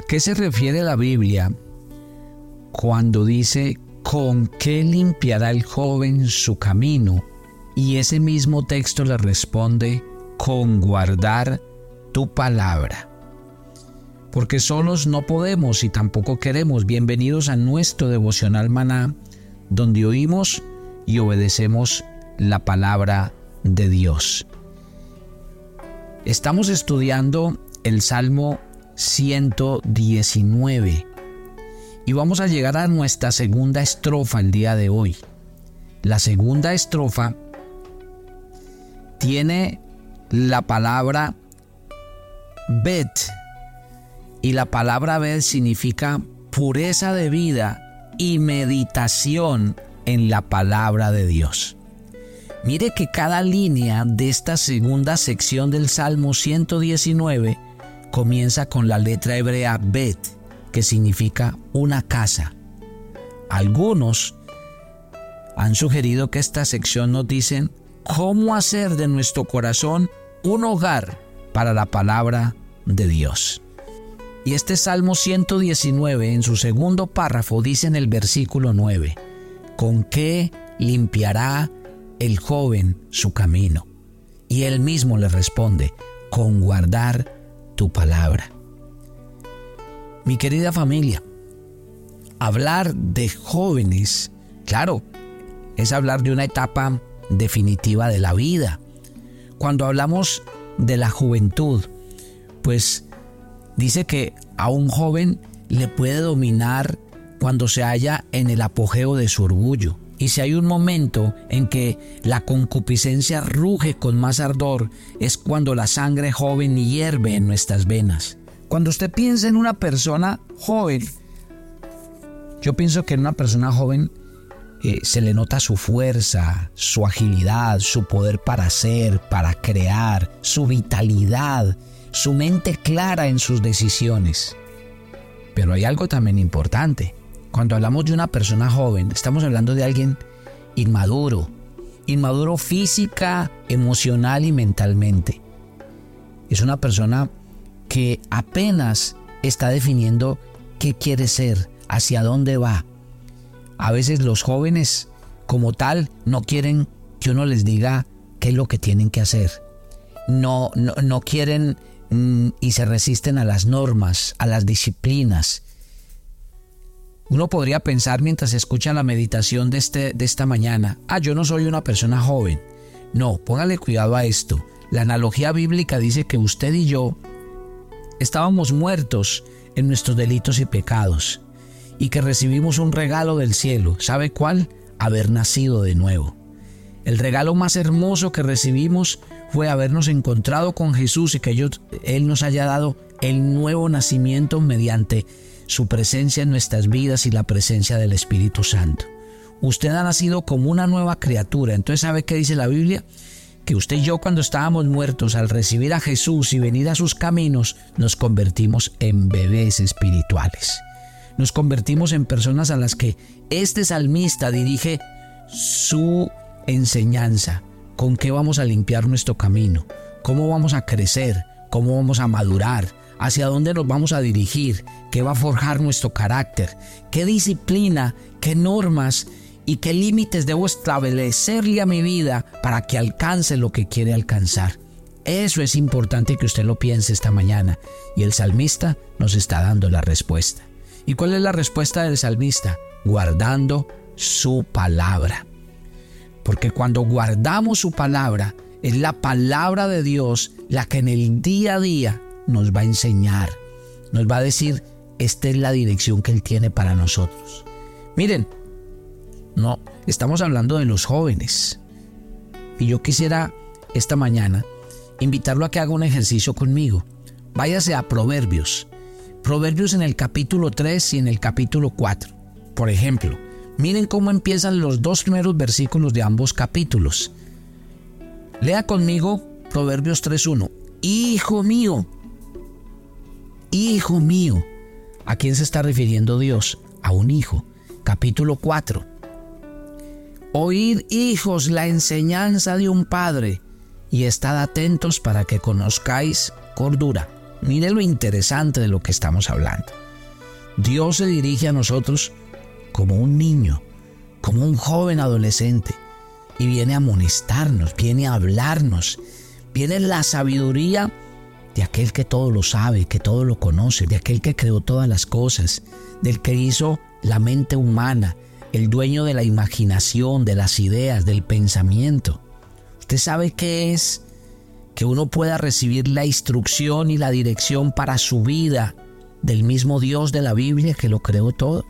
¿A qué se refiere la Biblia cuando dice, ¿con qué limpiará el joven su camino? Y ese mismo texto le responde, con guardar tu palabra. Porque solos no podemos y tampoco queremos. Bienvenidos a nuestro devocional maná, donde oímos y obedecemos la palabra de Dios. Estamos estudiando el Salmo 119 y vamos a llegar a nuestra segunda estrofa el día de hoy. La segunda estrofa tiene la palabra bet y la palabra bet significa pureza de vida y meditación en la palabra de Dios. Mire que cada línea de esta segunda sección del Salmo 119 comienza con la letra hebrea Bet, que significa una casa. Algunos han sugerido que esta sección nos dicen cómo hacer de nuestro corazón un hogar para la palabra de Dios. Y este Salmo 119 en su segundo párrafo dice en el versículo 9, ¿con qué limpiará el joven su camino? Y él mismo le responde, con guardar tu palabra. Mi querida familia, hablar de jóvenes, claro, es hablar de una etapa definitiva de la vida. Cuando hablamos de la juventud, pues dice que a un joven le puede dominar cuando se halla en el apogeo de su orgullo. Y si hay un momento en que la concupiscencia ruge con más ardor, es cuando la sangre joven hierve en nuestras venas. Cuando usted piensa en una persona joven, yo pienso que en una persona joven eh, se le nota su fuerza, su agilidad, su poder para hacer, para crear, su vitalidad, su mente clara en sus decisiones. Pero hay algo también importante. Cuando hablamos de una persona joven, estamos hablando de alguien inmaduro, inmaduro física, emocional y mentalmente. Es una persona que apenas está definiendo qué quiere ser, hacia dónde va. A veces los jóvenes como tal no quieren que uno les diga qué es lo que tienen que hacer. No, no, quieren mm, y se resisten a las normas, a las disciplinas uno podría pensar mientras escucha la meditación de, este, de esta mañana, ah, yo no soy una persona joven. No, póngale cuidado a esto. La analogía bíblica dice que usted y yo estábamos muertos en nuestros delitos y pecados y que recibimos un regalo del cielo. ¿Sabe cuál? Haber nacido de nuevo. El regalo más hermoso que recibimos fue habernos encontrado con Jesús y que Él nos haya dado el nuevo nacimiento mediante su presencia en nuestras vidas y la presencia del Espíritu Santo. Usted ha nacido como una nueva criatura. Entonces, ¿sabe qué dice la Biblia? Que usted y yo cuando estábamos muertos, al recibir a Jesús y venir a sus caminos, nos convertimos en bebés espirituales. Nos convertimos en personas a las que este salmista dirige su enseñanza. ¿Con qué vamos a limpiar nuestro camino? ¿Cómo vamos a crecer? ¿Cómo vamos a madurar? Hacia dónde nos vamos a dirigir, qué va a forjar nuestro carácter, qué disciplina, qué normas y qué límites debo establecerle a mi vida para que alcance lo que quiere alcanzar. Eso es importante que usted lo piense esta mañana y el salmista nos está dando la respuesta. ¿Y cuál es la respuesta del salmista? Guardando su palabra. Porque cuando guardamos su palabra, es la palabra de Dios la que en el día a día nos va a enseñar, nos va a decir, esta es la dirección que Él tiene para nosotros. Miren, no, estamos hablando de los jóvenes. Y yo quisiera esta mañana invitarlo a que haga un ejercicio conmigo. Váyase a Proverbios. Proverbios en el capítulo 3 y en el capítulo 4. Por ejemplo, miren cómo empiezan los dos primeros versículos de ambos capítulos. Lea conmigo Proverbios 3.1. Hijo mío, Hijo mío. ¿A quién se está refiriendo Dios? A un hijo. Capítulo 4. Oíd, hijos, la enseñanza de un padre y estad atentos para que conozcáis cordura. Mire lo interesante de lo que estamos hablando. Dios se dirige a nosotros como un niño, como un joven adolescente, y viene a amonestarnos, viene a hablarnos, viene la sabiduría de aquel que todo lo sabe, que todo lo conoce, de aquel que creó todas las cosas, del que hizo la mente humana, el dueño de la imaginación, de las ideas, del pensamiento. ¿Usted sabe qué es que uno pueda recibir la instrucción y la dirección para su vida del mismo Dios de la Biblia que lo creó todo?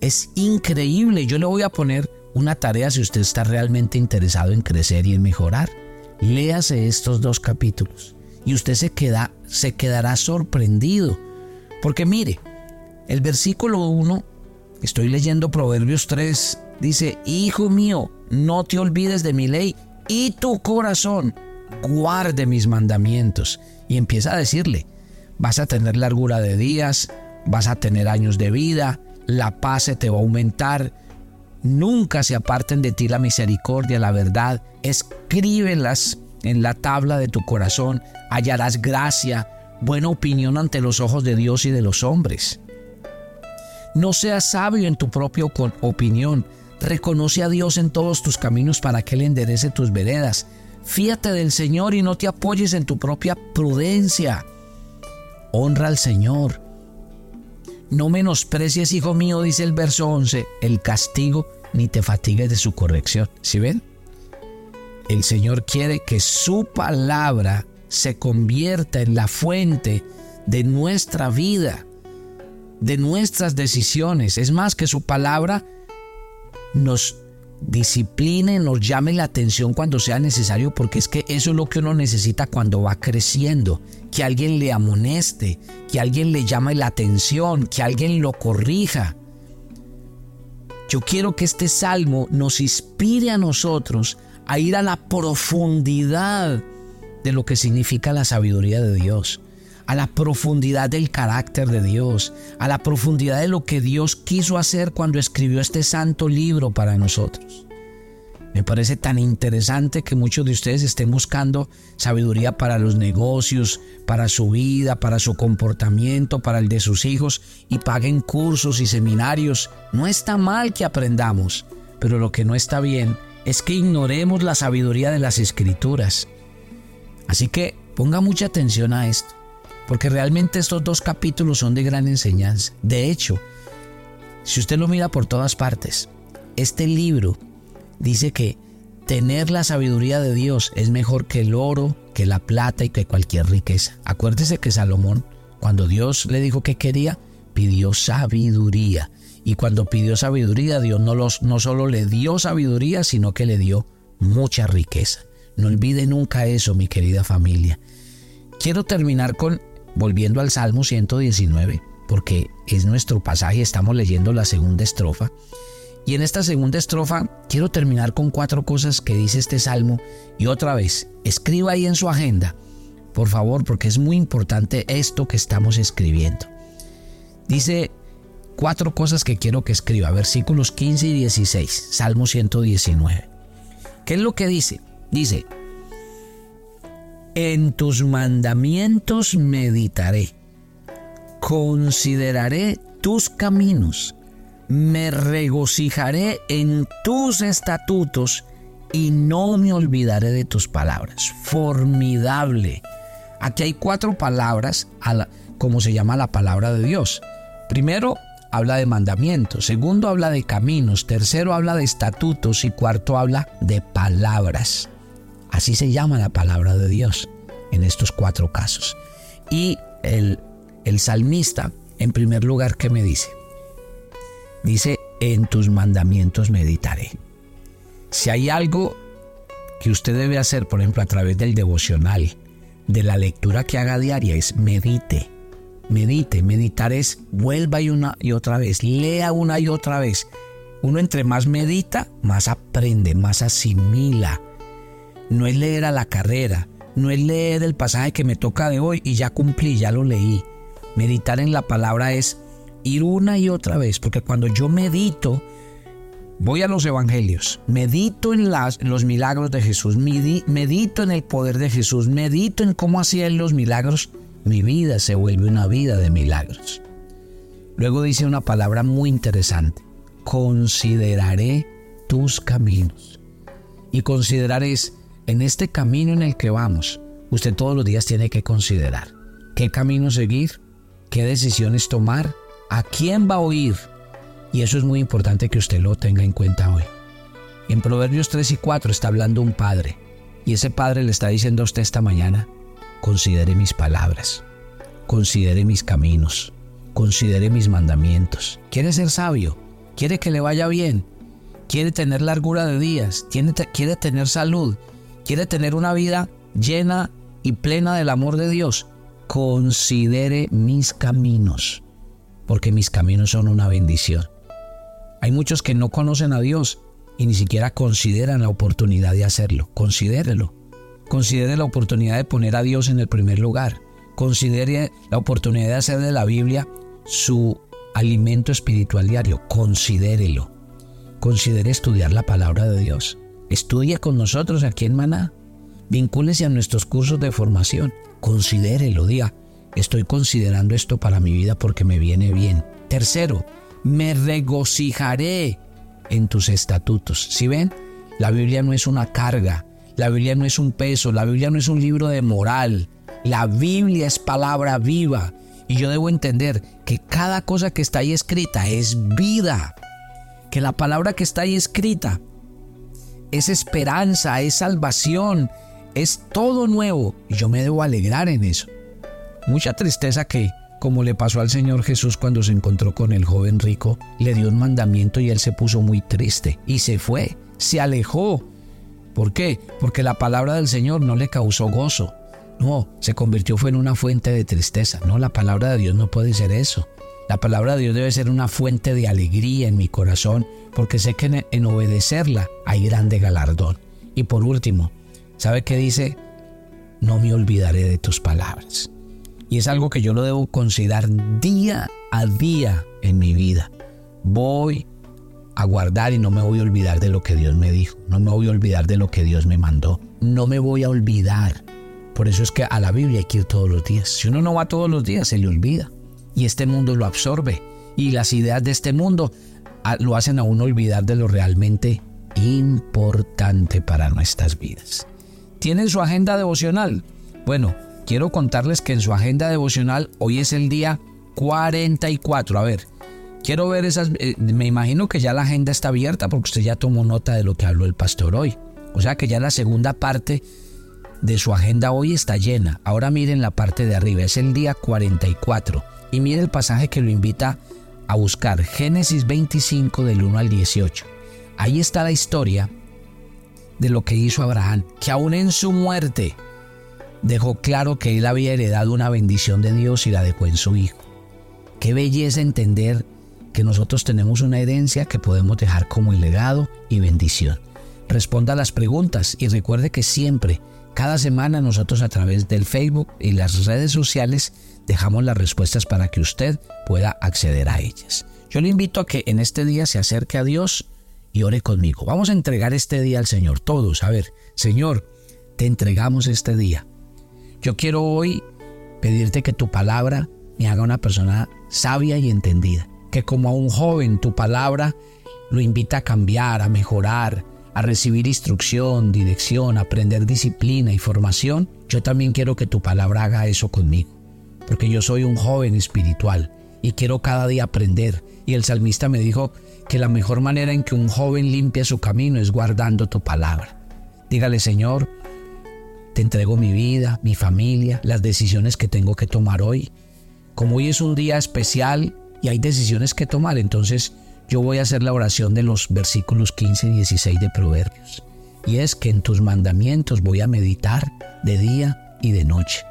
Es increíble. Yo le voy a poner una tarea si usted está realmente interesado en crecer y en mejorar. Léase estos dos capítulos y usted se, queda, se quedará sorprendido. Porque mire, el versículo 1, estoy leyendo Proverbios 3, dice, Hijo mío, no te olvides de mi ley y tu corazón guarde mis mandamientos. Y empieza a decirle, vas a tener largura de días, vas a tener años de vida, la paz se te va a aumentar, nunca se aparten de ti la misericordia, la verdad, escríbelas en la tabla de tu corazón, hallarás gracia, buena opinión ante los ojos de Dios y de los hombres. No seas sabio en tu propia opinión, reconoce a Dios en todos tus caminos para que Él enderece tus veredas. Fíate del Señor y no te apoyes en tu propia prudencia. Honra al Señor. No menosprecies, hijo mío, dice el verso 11, el castigo, ni te fatigues de su corrección. ¿Sí ven? El Señor quiere que su palabra se convierta en la fuente de nuestra vida, de nuestras decisiones. Es más, que su palabra nos discipline, nos llame la atención cuando sea necesario, porque es que eso es lo que uno necesita cuando va creciendo, que alguien le amoneste, que alguien le llame la atención, que alguien lo corrija. Yo quiero que este salmo nos inspire a nosotros a ir a la profundidad de lo que significa la sabiduría de Dios, a la profundidad del carácter de Dios, a la profundidad de lo que Dios quiso hacer cuando escribió este santo libro para nosotros. Me parece tan interesante que muchos de ustedes estén buscando sabiduría para los negocios, para su vida, para su comportamiento, para el de sus hijos y paguen cursos y seminarios. No está mal que aprendamos, pero lo que no está bien es que ignoremos la sabiduría de las escrituras. Así que ponga mucha atención a esto porque realmente estos dos capítulos son de gran enseñanza. De hecho, si usted lo mira por todas partes, este libro dice que tener la sabiduría de Dios es mejor que el oro, que la plata y que cualquier riqueza. Acuérdese que Salomón, cuando Dios le dijo que quería, pidió sabiduría. Y cuando pidió sabiduría, Dios no, los, no solo le dio sabiduría, sino que le dio mucha riqueza. No olvide nunca eso, mi querida familia. Quiero terminar con volviendo al Salmo 119, porque es nuestro pasaje, estamos leyendo la segunda estrofa. Y en esta segunda estrofa quiero terminar con cuatro cosas que dice este salmo. Y otra vez, escriba ahí en su agenda, por favor, porque es muy importante esto que estamos escribiendo. Dice cuatro cosas que quiero que escriba, versículos 15 y 16, Salmo 119. ¿Qué es lo que dice? Dice, en tus mandamientos meditaré, consideraré tus caminos, me regocijaré en tus estatutos y no me olvidaré de tus palabras. Formidable. Aquí hay cuatro palabras, como se llama la palabra de Dios. Primero, habla de mandamientos. Segundo, habla de caminos. Tercero, habla de estatutos. Y cuarto, habla de palabras. Así se llama la palabra de Dios en estos cuatro casos. Y el, el salmista, en primer lugar, ¿qué me dice? Dice, en tus mandamientos meditaré. Si hay algo que usted debe hacer, por ejemplo, a través del devocional, de la lectura que haga diaria, es medite. Medite, meditar es vuelva y una y otra vez, lea una y otra vez. Uno entre más medita, más aprende, más asimila, no es leer a la carrera, no es leer el pasaje que me toca de hoy y ya cumplí, ya lo leí. Meditar en la palabra es ir una y otra vez, porque cuando yo medito, voy a los evangelios, medito en, los milagros de Jesús, medito en el poder de Jesús, medito en cómo hacía él los milagros, mi vida se vuelve una vida de milagros. Luego dice una palabra muy interesante, consideraré tus caminos. Y considerar es, en este camino en el que vamos, usted todos los días tiene que considerar qué camino seguir, qué decisiones tomar, a quién va a oír. Y eso es muy importante que usted lo tenga en cuenta hoy. En Proverbios 3 y 4 está hablando un padre. Y ese padre le está diciendo a usted esta mañana, considere mis palabras, considere mis caminos, considere mis mandamientos. ¿Quiere ser sabio? ¿Quiere que le vaya bien? ¿Quiere tener largura de días? ¿Quiere tener salud? ¿Quiere tener una vida llena y plena del amor de Dios? Considere mis caminos, porque mis caminos son una bendición. Hay muchos que no conocen a Dios y ni siquiera consideran la oportunidad de hacerlo. Considérelo. Considere la oportunidad de poner a Dios en el primer lugar. Considere la oportunidad de hacer de la Biblia su alimento espiritual diario. Considérelo. Considere estudiar la palabra de Dios. Estudie con nosotros aquí en Maná. Vincúlese a nuestros cursos de formación. Considérelo, diga, estoy considerando esto para mi vida porque me viene bien. Tercero, me regocijaré en tus estatutos. Si ven, la Biblia no es una carga, la Biblia no es un peso, la Biblia no es un libro de moral. La Biblia es palabra viva. Y yo debo entender que cada cosa que está ahí escrita es vida. Que la palabra que está ahí escrita es esperanza, es salvación, es todo nuevo. Y yo me debo alegrar en eso. Mucha tristeza que como le pasó al Señor Jesús cuando se encontró con el joven rico, le dio un mandamiento y él se puso muy triste y se fue, se alejó. ¿Por qué? Porque la palabra del Señor no le causó gozo. No, se convirtió fue en una fuente de tristeza. No, la palabra de Dios no puede ser eso. La palabra de Dios debe ser una fuente de alegría en mi corazón, porque sé que en obedecerla hay grande galardón. Y por último, ¿sabe qué dice? No me olvidaré de tus palabras. Y es algo que yo lo debo considerar día a día en mi vida. Voy a guardar y no me voy a olvidar de lo que Dios me dijo. No me voy a olvidar de lo que Dios me mandó. No me voy a olvidar. Por eso es que a la Biblia hay que ir todos los días. Si uno no va todos los días, se le olvida. Y este mundo lo absorbe. Y las ideas de este mundo ah, lo hacen a uno olvidar de lo realmente importante para nuestras vidas. ¿Tienen su agenda devocional? Bueno, quiero contarles que en su agenda devocional hoy es el día 44. A ver, quiero ver esas... Eh, me imagino que ya la agenda está abierta porque usted ya tomó nota de lo que habló el pastor hoy. O sea que ya la segunda parte de su agenda hoy está llena. Ahora miren la parte de arriba, es el día 44. Y miren el pasaje que lo invita a buscar, Génesis 25 del 1 al 18. Ahí está la historia de lo que hizo Abraham, que aún en su muerte, dejó claro que él había heredado una bendición de Dios y la dejó en su hijo. Qué belleza entender que nosotros tenemos una herencia que podemos dejar como legado y bendición. Responda a las preguntas y recuerde que siempre, cada semana nosotros a través del Facebook y las redes sociales dejamos las respuestas para que usted pueda acceder a ellas. Yo le invito a que en este día se acerque a Dios y ore conmigo. Vamos a entregar este día al Señor, todos. A ver, Señor, te entregamos este día. Yo quiero hoy pedirte que tu palabra me haga una persona sabia y entendida. Que como a un joven tu palabra lo invita a cambiar, a mejorar, a recibir instrucción, dirección, aprender disciplina y formación. Yo también quiero que tu palabra haga eso conmigo. Porque yo soy un joven espiritual y quiero cada día aprender. Y el salmista me dijo que la mejor manera en que un joven limpia su camino es guardando tu palabra. Dígale, Señor, te entrego mi vida, mi familia, las decisiones que tengo que tomar hoy. Como hoy es un día especial y hay decisiones que tomar, entonces yo voy a hacer la oración de los versículos 15 y 16 de Proverbios. Y es que en tus mandamientos voy a meditar de día y de noche.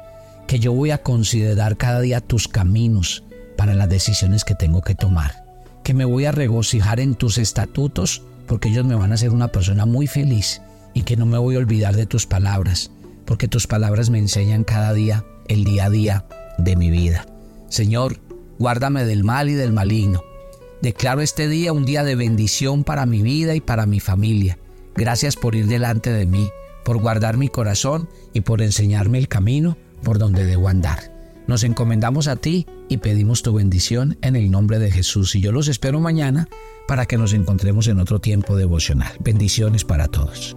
Que yo voy a considerar cada día tus caminos para las decisiones que tengo que tomar. Que me voy a regocijar en tus estatutos porque ellos me van a hacer una persona muy feliz y que no me voy a olvidar de tus palabras porque tus palabras me enseñan cada día, el día a día de mi vida. Señor, guárdame del mal y del maligno. Declaro este día un día de bendición para mi vida y para mi familia. Gracias por ir delante de mí, por guardar mi corazón y por enseñarme el camino por donde debo andar. Nos encomendamos a ti y pedimos tu bendición en el nombre de Jesús. Y yo los espero mañana para que nos encontremos en otro tiempo devocional. Bendiciones para todos.